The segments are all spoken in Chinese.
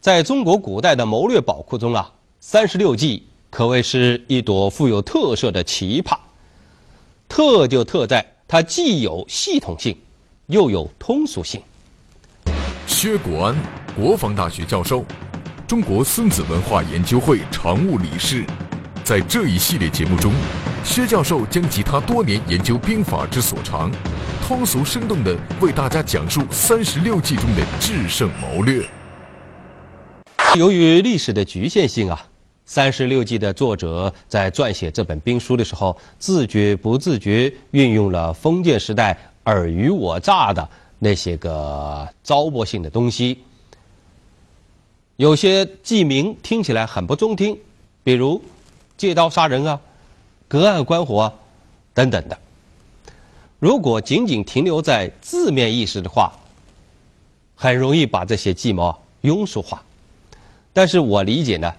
在中国古代的谋略宝库中啊，三十六计可谓是一朵富有特色的奇葩。特就特在它既有系统性，又有通俗性。薛国安，国防大学教授。中国孙子文化研究会常务理事，在这一系列节目中，薛教授将集他多年研究兵法之所长，通俗生动地为大家讲述三十六计中的制胜谋略。由于历史的局限性啊，三十六计的作者在撰写这本兵书的时候，自觉不自觉运用了封建时代尔虞我诈的那些个糟粕性的东西。有些记名听起来很不中听，比如借刀杀人啊、隔岸观火啊等等的。如果仅仅停留在字面意思的话，很容易把这些计谋庸俗化。但是我理解呢，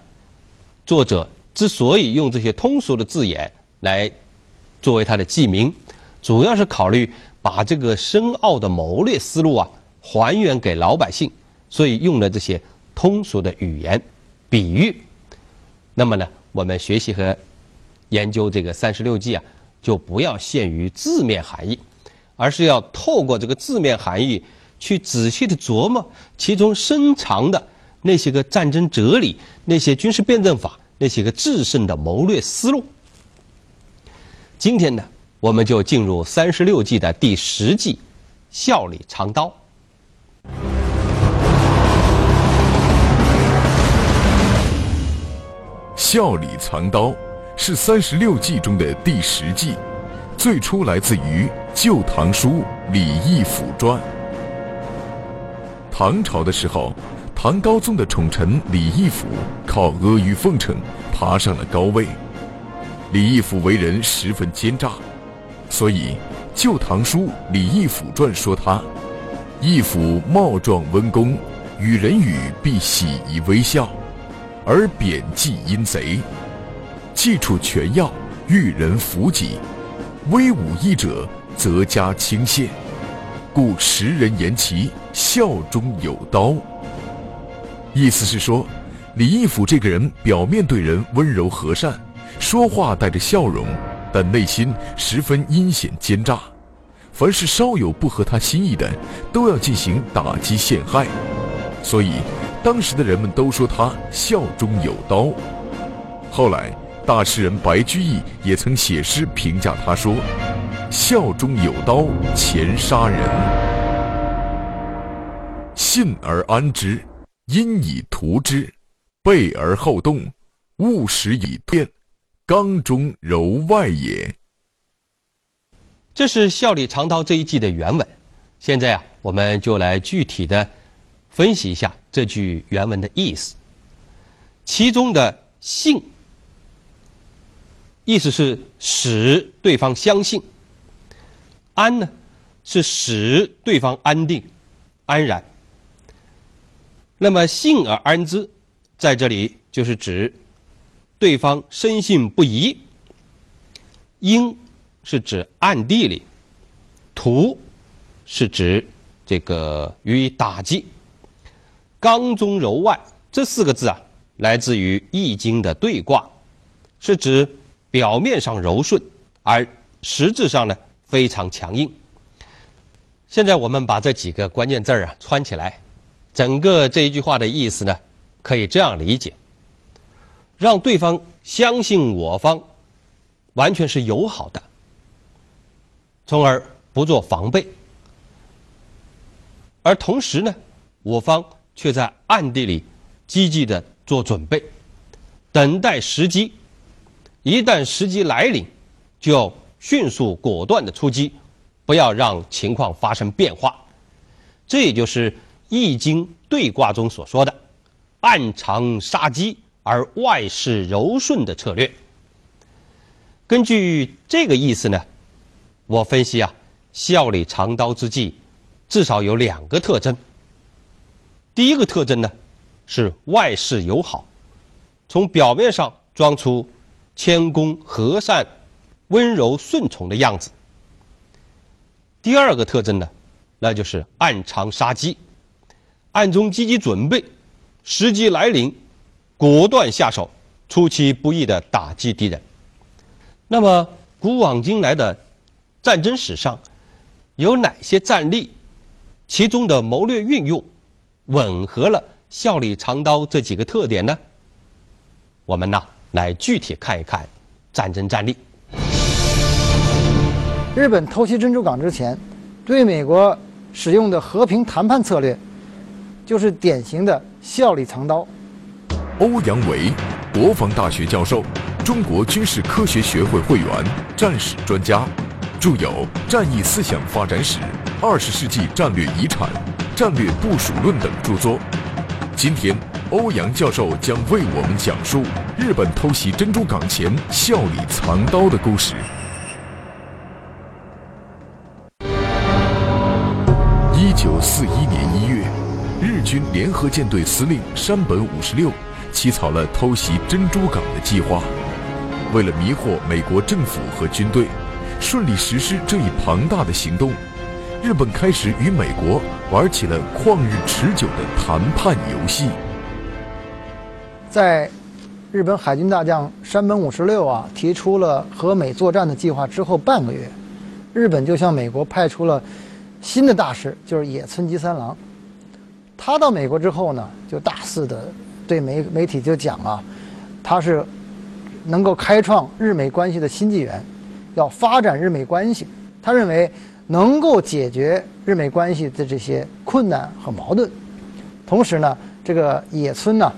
作者之所以用这些通俗的字眼来作为他的记名，主要是考虑把这个深奥的谋略思路啊还原给老百姓，所以用了这些。通俗的语言，比喻，那么呢，我们学习和研究这个三十六计啊，就不要限于字面含义，而是要透过这个字面含义去仔细的琢磨其中深藏的那些个战争哲理、那些军事辩证法、那些个制胜的谋略思路。今天呢，我们就进入三十六计的第十计——笑里藏刀。笑里藏刀是三十六计中的第十计，最初来自于《旧唐书·李义府传》。唐朝的时候，唐高宗的宠臣李义府靠阿谀奉承爬上了高位。李义府为人十分奸诈，所以《旧唐书·李义府传》说他：义府貌壮温公，与人语必喜以微笑。而贬记阴贼，记处权要，遇人弗己，威武义者则加轻谢，故时人言其笑中有刀。意思是说，李义府这个人表面对人温柔和善，说话带着笑容，但内心十分阴险奸诈，凡是稍有不合他心意的，都要进行打击陷害，所以。当时的人们都说他笑中有刀。后来，大诗人白居易也曾写诗评价他说：“笑中有刀，钱杀人。信而安之，因以图之，备而后动，务使以变，刚中柔外也。”这是《笑里藏刀》这一季的原文。现在啊，我们就来具体的。分析一下这句原文的意思。其中的“信”意思是使对方相信，“安”呢是使对方安定、安然。那么“信而安之”在这里就是指对方深信不疑。“应”是指暗地里，“图”是指这个予以打击。刚中柔外这四个字啊，来自于《易经》的对卦，是指表面上柔顺，而实质上呢非常强硬。现在我们把这几个关键字儿啊串起来，整个这一句话的意思呢，可以这样理解：让对方相信我方完全是友好的，从而不做防备。而同时呢，我方却在暗地里积极的做准备，等待时机。一旦时机来临，就要迅速果断的出击，不要让情况发生变化。这也就是《易经》对卦中所说的“暗藏杀机而外事柔顺”的策略。根据这个意思呢，我分析啊，笑里藏刀之计。至少有两个特征。第一个特征呢，是外事友好，从表面上装出谦恭和善、温柔顺从的样子。第二个特征呢，那就是暗藏杀机，暗中积极准备，时机来临，果断下手，出其不意的打击敌人。那么，古往今来的战争史上，有哪些战例？其中的谋略运用，吻合了笑里藏刀这几个特点呢？我们呢来具体看一看战争战例。日本偷袭珍珠港之前，对美国使用的和平谈判策略，就是典型的笑里藏刀。欧阳维，国防大学教授，中国军事科学学会会员，战史专家，著有《战役思想发展史》。二十世纪战略遗产、战略部署论等著作。今天，欧阳教授将为我们讲述日本偷袭珍珠港前笑里藏刀的故事。一九四一年，军联合舰队司令山本五十六起草了偷袭珍珠港的计划。为了迷惑美国政府和军队，顺利实施这一庞大的行动。日本开始与美国玩起了旷日持久的谈判游戏。在日本海军大将山本五十六啊提出了和美作战的计划之后半个月，日本就向美国派出了新的大使，就是野村吉三郎。他到美国之后呢，就大肆的对媒媒体就讲啊，他是能够开创日美关系的新纪元，要发展日美关系。他认为。能够解决日美关系的这些困难和矛盾，同时呢，这个野村呢，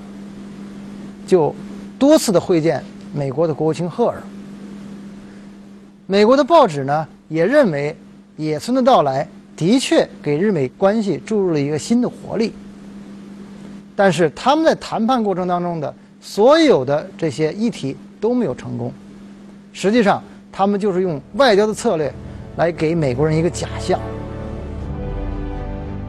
就多次的会见美国的国务卿赫尔。美国的报纸呢也认为野村的到来的确给日美关系注入了一个新的活力。但是他们在谈判过程当中的所有的这些议题都没有成功，实际上他们就是用外交的策略。来给美国人一个假象。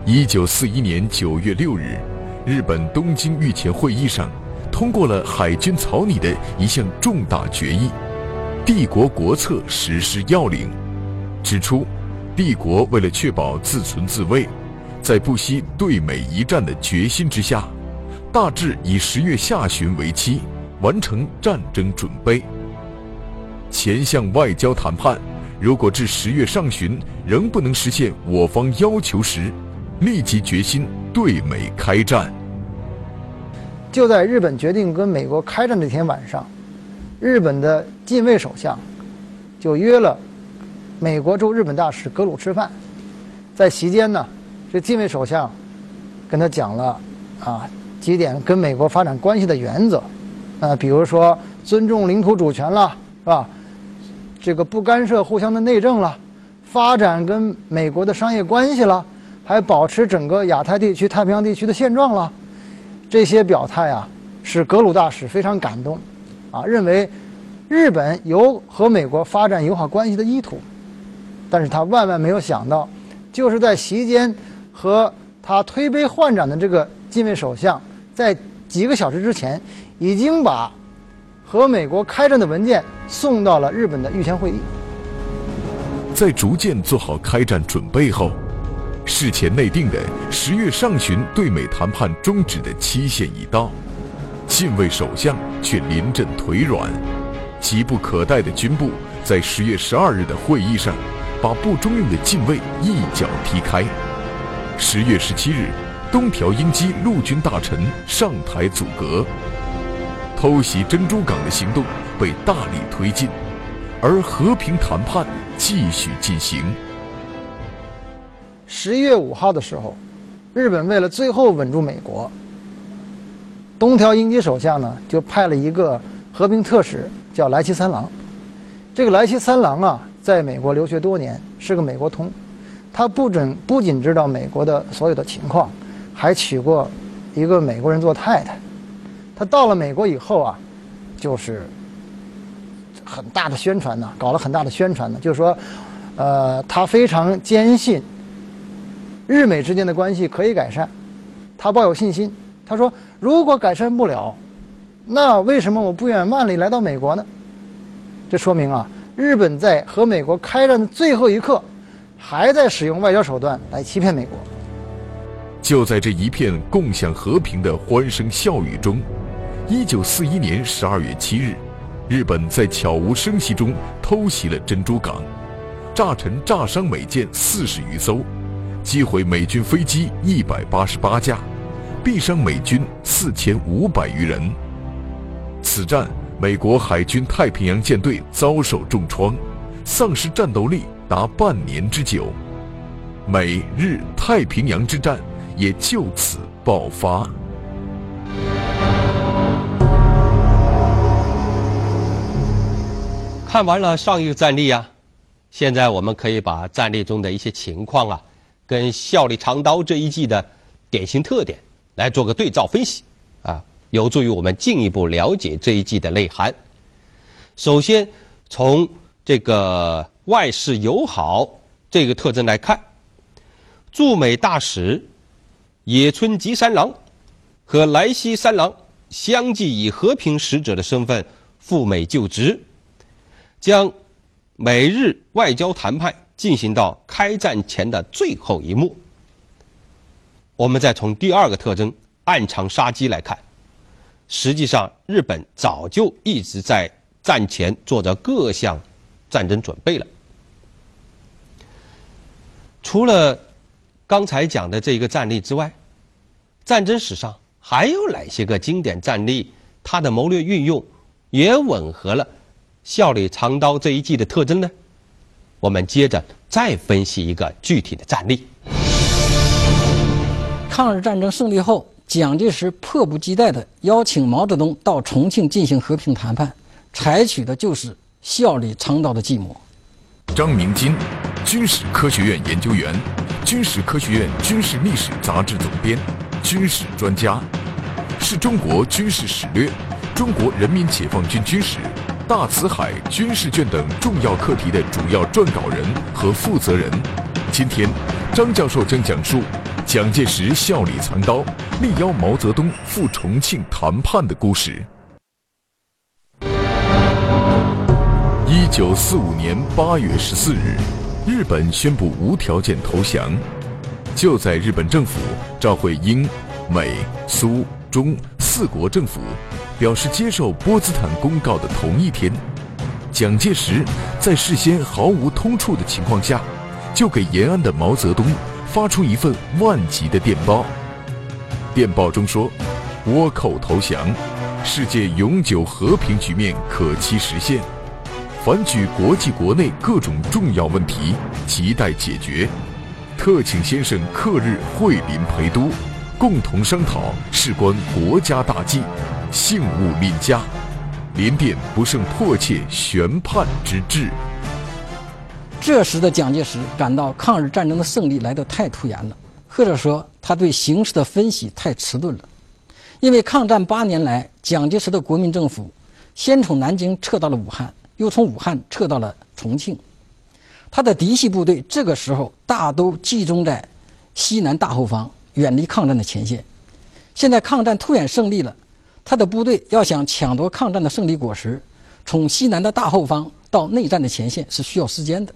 一九四一年九月六日，日本东京御前会议上通过了海军草拟的一项重大决议——帝国国策实施要领，指出，帝国为了确保自存自卫，在不惜对美一战的决心之下，大致以十月下旬为期完成战争准备。前向外交谈判。如果至十月上旬仍不能实现我方要求时，立即决心对美开战。就在日本决定跟美国开战这天晚上，日本的近卫首相就约了美国驻日本大使格鲁吃饭。在席间呢，这近卫首相跟他讲了啊几点跟美国发展关系的原则，啊，比如说尊重领土主权了，是吧？这个不干涉互相的内政了，发展跟美国的商业关系了，还保持整个亚太地区、太平洋地区的现状了，这些表态啊，使格鲁大使非常感动，啊，认为日本有和美国发展友好关系的意图，但是他万万没有想到，就是在席间和他推杯换盏的这个近卫首相，在几个小时之前已经把。和美国开战的文件送到了日本的御前会议。在逐渐做好开战准备后，事前内定的十月上旬对美谈判终止的期限已到，近卫首相却临阵腿软，急不可待的军部在十月十二日的会议上，把不中用的禁卫一脚踢开。十月十七日，东条英机陆军大臣上台阻隔。偷袭珍珠港的行动被大力推进，而和平谈判继续进行。十一月五号的时候，日本为了最后稳住美国，东条英机首相呢就派了一个和平特使，叫来西三郎。这个来西三郎啊，在美国留学多年，是个美国通。他不仅不仅知道美国的所有的情况，还娶过一个美国人做太太。他到了美国以后啊，就是很大的宣传呢，搞了很大的宣传呢，就是说，呃，他非常坚信日美之间的关系可以改善，他抱有信心。他说，如果改善不了，那为什么我不远万里来到美国呢？这说明啊，日本在和美国开战的最后一刻。还在使用外交手段来欺骗美国。就在这一片共享和平的欢声笑语中，一九四一年十二月七日，日本在悄无声息中偷袭了珍珠港，炸沉炸伤美舰四十余艘，击毁美军飞机一百八十八架，毙伤美军四千五百余人。此战，美国海军太平洋舰队遭受重创，丧失战斗力。达半年之久，美日太平洋之战也就此爆发。看完了上一个战例啊，现在我们可以把战例中的一些情况啊，跟笑里藏刀这一季的典型特点来做个对照分析，有助于我们进一步了解这一季的内涵。首先从这个。外事友好这个特征来看，驻美大使野村吉三郎和来西三郎相继以和平使者的身份赴美就职，将美日外交谈判进行到开战前的最后一幕。我们再从第二个特征暗藏杀机来看，实际上日本早就一直在战前做着各项战争准备了。除了刚才讲的这一个战例之外，战争史上还有哪些个经典战例？它的谋略运用也吻合了“笑里藏刀”这一计的特征呢？我们接着再分析一个具体的战例。抗日战争胜利后，蒋介石迫不及待地邀请毛泽东到重庆进行和平谈判，采取的就是“笑里藏刀”的计谋。张明金。军事科学院研究员，军事科学院军事历史杂志总编，军事专家，是中国军事史略、中国人民解放军军史、大辞海军事卷等重要课题的主要撰稿人和负责人。今天，张教授将讲述蒋介石笑里藏刀，力邀毛泽东赴重庆谈判的故事。一九四五年八月十四日。日本宣布无条件投降。就在日本政府召会英、美、苏、中四国政府，表示接受波茨坦公告的同一天，蒋介石在事先毫无通处的情况下，就给延安的毛泽东发出一份万级的电报。电报中说：“倭寇投降，世界永久和平局面可期实现。”凡举国际国内各种重要问题，亟待解决。特请先生克日会临陪都，共同商讨事关国家大计，幸勿吝加。联电不胜迫切宣判之至。这时的蒋介石感到抗日战争的胜利来得太突然了，或者说他对形势的分析太迟钝了。因为抗战八年来，蒋介石的国民政府先从南京撤到了武汉。又从武汉撤到了重庆，他的嫡系部队这个时候大都集中在西南大后方，远离抗战的前线。现在抗战突然胜利了，他的部队要想抢夺抗战的胜利果实，从西南的大后方到内战的前线是需要时间的。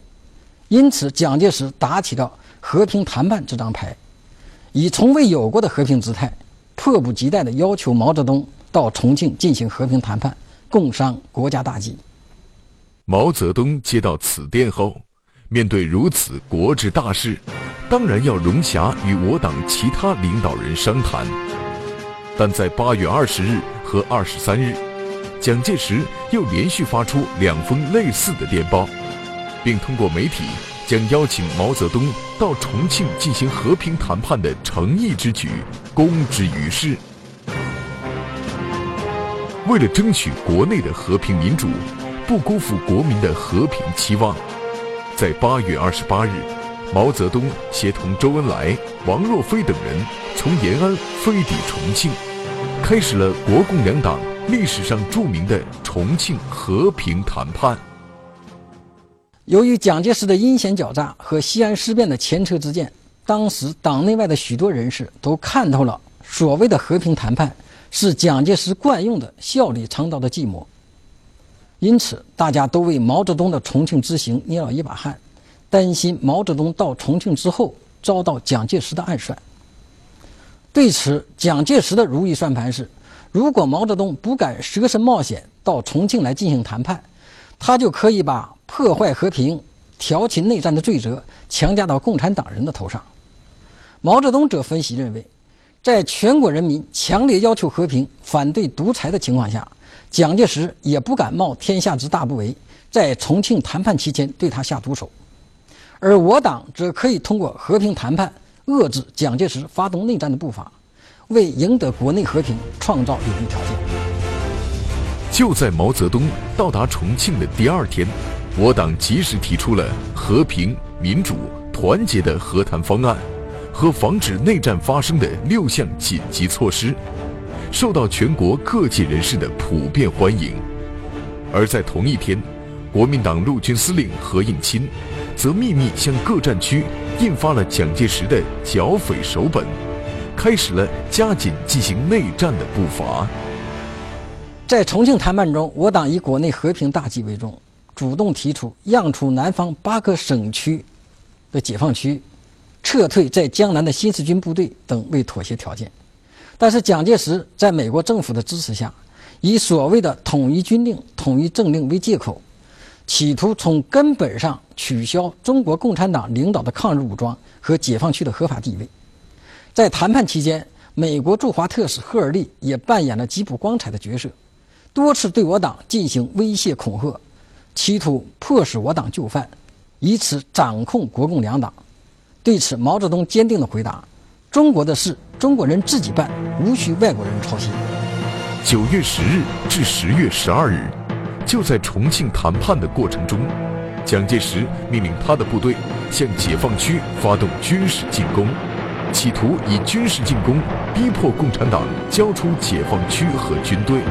因此，蒋介石打起了和平谈判这张牌，以从未有过的和平姿态，迫不及待地要求毛泽东到重庆进行和平谈判，共商国家大计。毛泽东接到此电后，面对如此国之大事，当然要容辖与我党其他领导人商谈。但在八月二十日和二十三日，蒋介石又连续发出两封类似的电报，并通过媒体将邀请毛泽东到重庆进行和平谈判的诚意之举公之于世。为了争取国内的和平民主，不辜负国民的和平期望，在八月二十八日，毛泽东协同周恩来、王若飞等人从延安飞抵重庆，开始了国共两党历史上著名的重庆和平谈判。由于蒋介石的阴险狡诈和西安事变的前车之鉴，当时党内外的许多人士都看透了所谓的和平谈判。是蒋介石惯用的笑里藏刀的计谋，因此大家都为毛泽东的重庆之行捏了一把汗，担心毛泽东到重庆之后遭到蒋介石的暗算。对此，蒋介石的如意算盘是：如果毛泽东不敢舍身冒险到重庆来进行谈判，他就可以把破坏和平、挑起内战的罪责强加到共产党人的头上。毛泽东则分析认为。在全国人民强烈要求和平、反对独裁的情况下，蒋介石也不敢冒天下之大不韪，在重庆谈判期间对他下毒手，而我党则可以通过和平谈判遏制蒋介石发动内战的步伐，为赢得国内和平创造有利条件。就在毛泽东到达重庆的第二天，我党及时提出了和平、民主、团结的和谈方案。和防止内战发生的六项紧急措施，受到全国各界人士的普遍欢迎。而在同一天，国民党陆军司令何应钦，则秘密向各战区印发了蒋介石的剿匪手本，开始了加紧进行内战的步伐。在重庆谈判中，我党以国内和平大计为重，主动提出让出南方八个省区的解放区。撤退在江南的新四军部队等为妥协条件，但是蒋介石在美国政府的支持下，以所谓的统一军令、统一政令为借口，企图从根本上取消中国共产党领导的抗日武装和解放区的合法地位。在谈判期间，美国驻华特使赫尔利也扮演了极不光彩的角色，多次对我党进行威胁恐吓，企图迫使我党就范，以此掌控国共两党。对此，毛泽东坚定地回答：“中国的事，中国人自己办，无需外国人操心。”九月十日至十月十二日，就在重庆谈判的过程中，蒋介石命令他的部队向解放区发动军事进攻，企图以军事进攻逼迫共产党交出解放区和军队。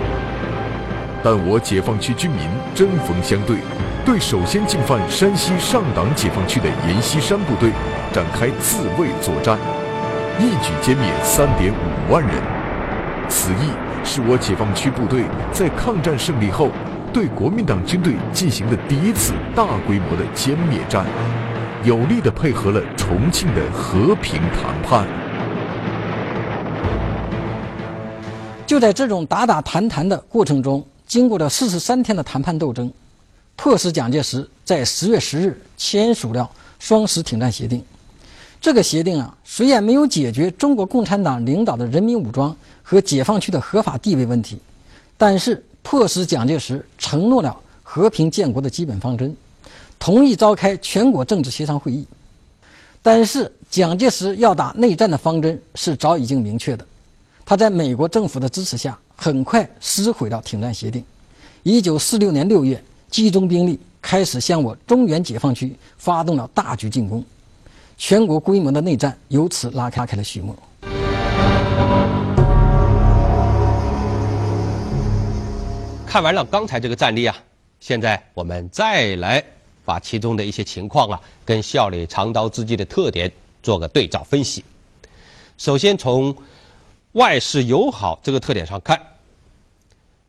但我解放区军民针锋相对，对首先进犯山西上党解放区的阎锡山部队。展开自卫作战，一举歼灭三点五万人。此役是我解放区部队在抗战胜利后对国民党军队进行的第一次大规模的歼灭战，有力地配合了重庆的和平谈判。就在这种打打谈谈的过程中，经过了四十三天的谈判斗争，迫使蒋介石在十月十日签署了双十停战协定。这个协定啊，虽然没有解决中国共产党领导的人民武装和解放区的合法地位问题，但是迫使蒋介石承诺了和平建国的基本方针，同意召开全国政治协商会议。但是蒋介石要打内战的方针是早已经明确的，他在美国政府的支持下，很快撕毁了停战协定。一九四六年六月，集中兵力开始向我中原解放区发动了大举进攻。全国规模的内战由此拉开开了序幕。看完了刚才这个战例啊，现在我们再来把其中的一些情况啊，跟笑里藏刀之计的特点做个对照分析。首先从外事友好这个特点上看，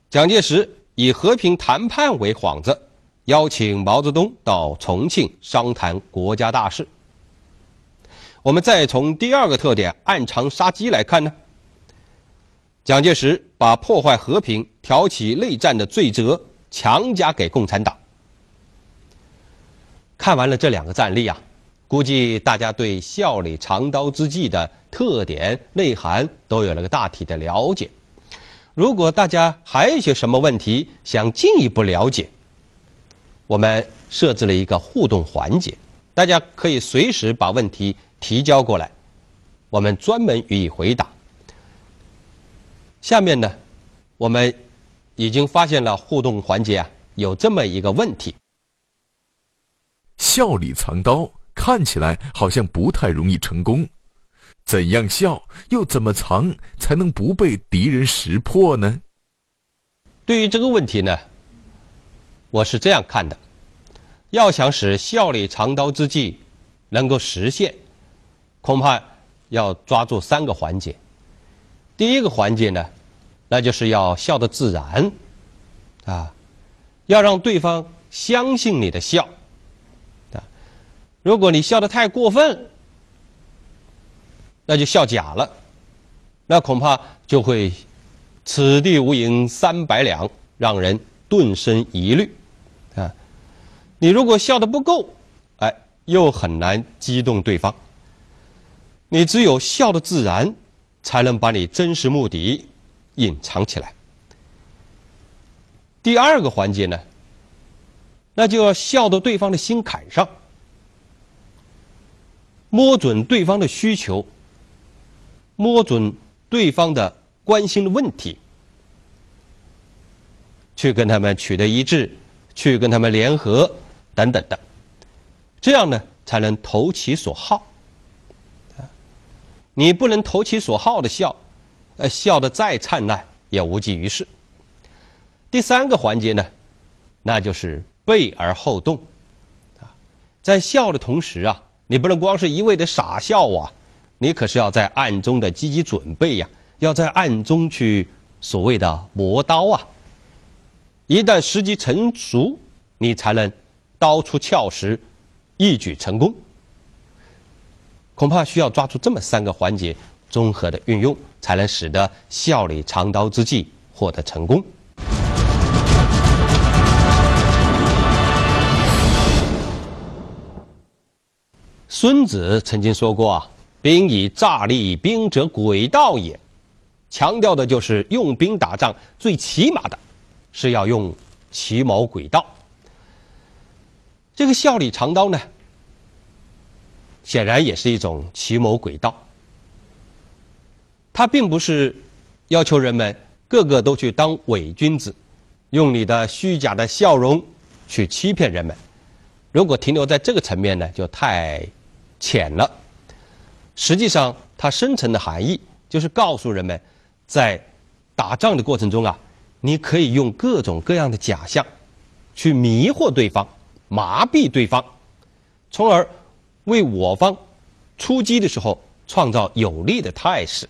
蒋介石以和平谈判为幌子，邀请毛泽东到重庆商谈国家大事。我们再从第二个特点暗藏杀机来看呢，蒋介石把破坏和平、挑起内战的罪责强加给共产党。看完了这两个战例啊，估计大家对笑里藏刀之计的特点内涵都有了个大体的了解。如果大家还有些什么问题想进一步了解，我们设置了一个互动环节，大家可以随时把问题提交过来，我们专门予以回答。下面呢，我们已经发现了互动环节啊有这么一个问题：笑里藏刀，看起来好像不太容易成功。怎样笑，又怎么藏，才能不被敌人识破呢？对于这个问题呢，我是这样看的：要想使笑里藏刀之计能够实现，恐怕要抓住三个环节。第一个环节呢，那就是要笑得自然，啊，要让对方相信你的笑，如果你笑得太过分，那就笑假了，那恐怕就会此地无银三百两，让人顿生疑虑，啊，你如果笑得不够，哎，又很难激动对方。你只有笑得自然。才能把你真实目的隐藏起来。第二个环节呢，那就要笑到对方的心坎上，摸准对方的需求，摸准对方的关心的问题，去跟他们取得一致，去跟他们联合等等的，这样呢，才能投其所好。你不能投其所好的笑，呃，笑得再灿烂也无济于事。第三个环节呢，那就是备而后动，啊，在笑的同时啊，你不能光是一味的傻笑啊，你可是要在暗中的积极准备呀，要在暗中去所谓的磨刀啊。一旦时机成熟，你才能刀出鞘时，一举成功。恐怕需要抓住这么三个环节综合的运用，才能使得笑里藏刀之计获得成功。孙子曾经说过：“兵以诈立，兵者诡道也。”强调的就是用兵打仗最起码的是要用奇谋诡道。这个笑里藏刀呢？显然也是一种奇谋诡道。他并不是要求人们个个都去当伪君子，用你的虚假的笑容去欺骗人们。如果停留在这个层面呢，就太浅了。实际上，它深层的含义就是告诉人们，在打仗的过程中啊，你可以用各种各样的假象去迷惑对方、麻痹对方，从而。为我方出击的时候创造有利的态势。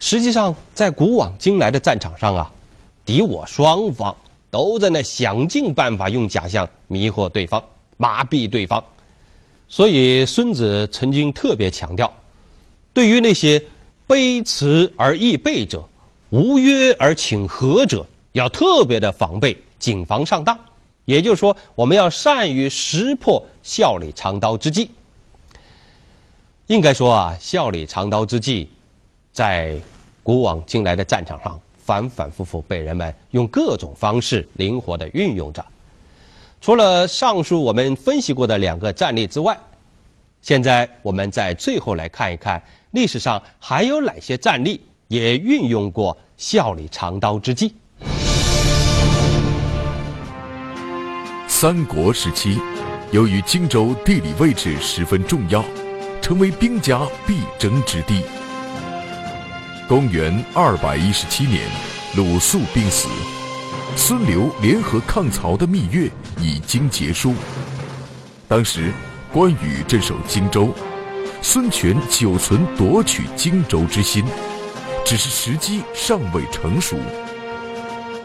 实际上，在古往今来的战场上啊，敌我双方都在那想尽办法用假象迷惑对方、麻痹对方。所以，孙子曾经特别强调，对于那些卑辞而易备者、无约而请和者，要特别的防备，谨防上当。也就是说，我们要善于识破笑里藏刀之计。应该说啊，笑里藏刀之计，在古往今来的战场上反反复复被人们用各种方式灵活的运用着。除了上述我们分析过的两个战例之外，现在我们再最后来看一看历史上还有哪些战例也运用过笑里藏刀之计。三国时期，由于荆州地理位置十分重要，成为兵家必争之地。公元二百一十七年，鲁肃病死，孙刘联合抗曹的蜜月已经结束。当时，关羽镇守荆州，孙权久存夺取荆州之心，只是时机尚未成熟。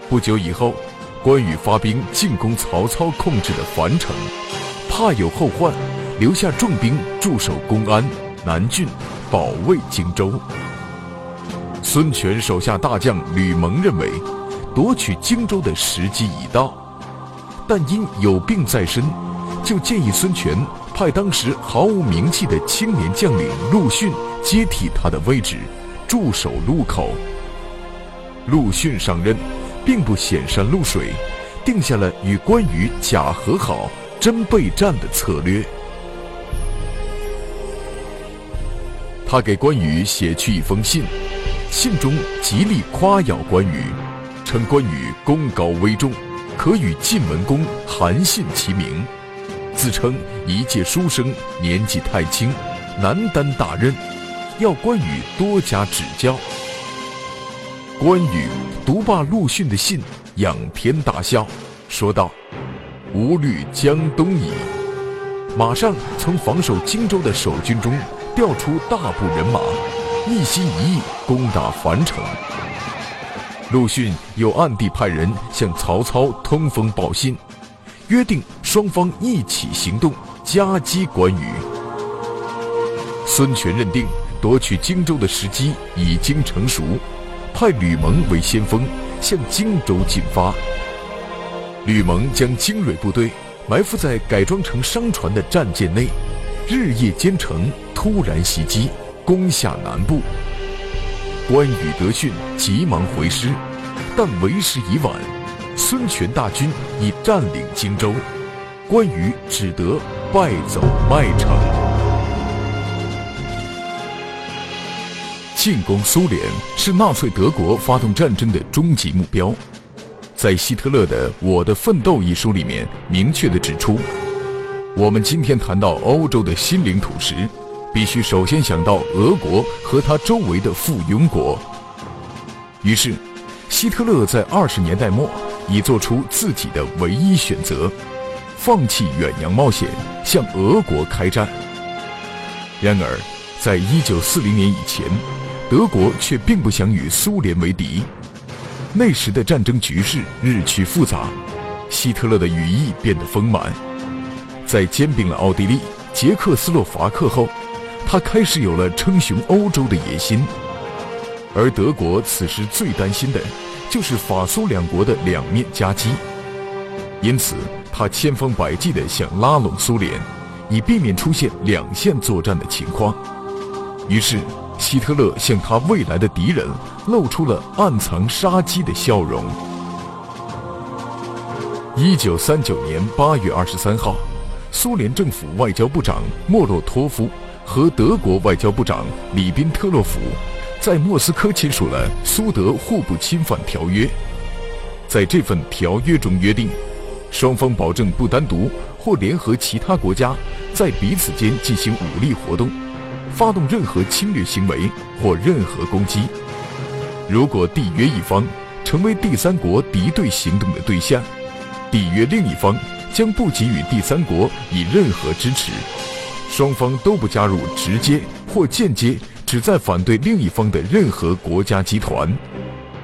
不久以后。关羽发兵进攻曹操控制的樊城，怕有后患，留下重兵驻守公安、南郡，保卫荆州。孙权手下大将吕蒙认为，夺取荆州的时机已到，但因有病在身，就建议孙权派当时毫无名气的青年将领陆逊接替他的位置，驻守路口。陆逊上任，并不显山露水，定下了与关羽假和好、真备战的策略。他给关羽写去一封信，信中极力夸耀关羽，称关羽功高威重，可与晋文公韩信齐名，自称一介书生，年纪太轻，难担大任，要关羽多加指教。关羽读罢陆逊的信，仰天大笑，说道：“吾虑江东矣。”马上从防守荆州的守军中。调出大部人马，一心一意攻打樊城。陆逊又暗地派人向曹操通风报信，约定双方一起行动，夹击关羽。孙权认定夺取荆州的时机已经成熟，派吕蒙为先锋向荆州进发。吕蒙将精锐部队埋伏在改装成商船的战舰内，日夜兼程。突然袭击，攻下南部。关羽得讯，急忙回师，但为时已晚。孙权大军已占领荆州，关羽只得败走麦城。进攻苏联是纳粹德国发动战争的终极目标。在希特勒的《我的奋斗》一书里面，明确地指出，我们今天谈到欧洲的新领土时。必须首先想到俄国和他周围的附庸国。于是，希特勒在二十年代末已做出自己的唯一选择，放弃远洋冒险，向俄国开战。然而，在一九四零年以前，德国却并不想与苏联为敌。那时的战争局势日趋复杂，希特勒的羽翼变得丰满。在兼并了奥地利、捷克斯洛伐克后，他开始有了称雄欧洲的野心，而德国此时最担心的，就是法苏两国的两面夹击，因此他千方百计地想拉拢苏联，以避免出现两线作战的情况。于是，希特勒向他未来的敌人露出了暗藏杀机的笑容。一九三九年八月二十三号，苏联政府外交部长莫洛托夫。和德国外交部长里宾特洛甫在莫斯科签署了苏德互不侵犯条约。在这份条约中约定，双方保证不单独或联合其他国家在彼此间进行武力活动，发动任何侵略行为或任何攻击。如果缔约一方成为第三国敌对行动的对象，缔约另一方将不给予第三国以任何支持。双方都不加入直接或间接旨在反对另一方的任何国家集团，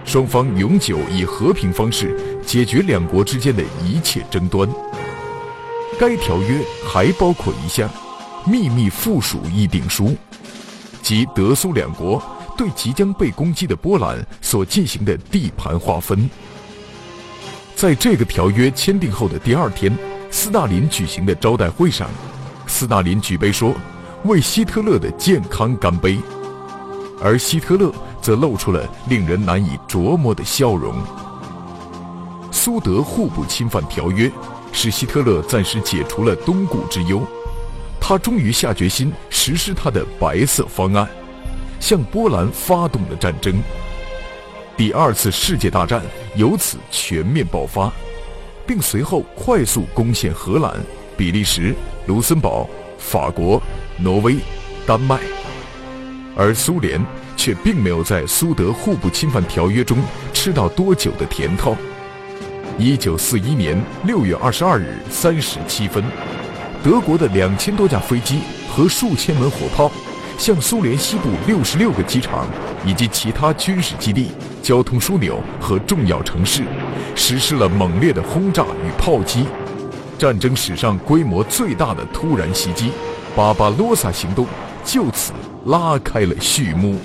双方永久以和平方式解决两国之间的一切争端。该条约还包括一项秘密附属议定书，即德苏两国对即将被攻击的波兰所进行的地盘划分。在这个条约签订后的第二天，斯大林举行的招待会上。斯大林举杯说：“为希特勒的健康干杯。”而希特勒则露出了令人难以琢磨的笑容。苏德互不侵犯条约使希特勒暂时解除了东顾之忧，他终于下决心实施他的白色方案，向波兰发动了战争。第二次世界大战由此全面爆发，并随后快速攻陷荷兰、比利时。卢森堡、法国、挪威、丹麦，而苏联却并没有在苏德互不侵犯条约中吃到多久的甜头。一九四一年六月二十二日三时七分，德国的两千多架飞机和数千门火炮，向苏联西部六十六个机场以及其他军事基地、交通枢纽和重要城市，实施了猛烈的轰炸与炮击。战争史上规模最大的突然袭击——巴巴罗萨行动，就此拉开了序幕。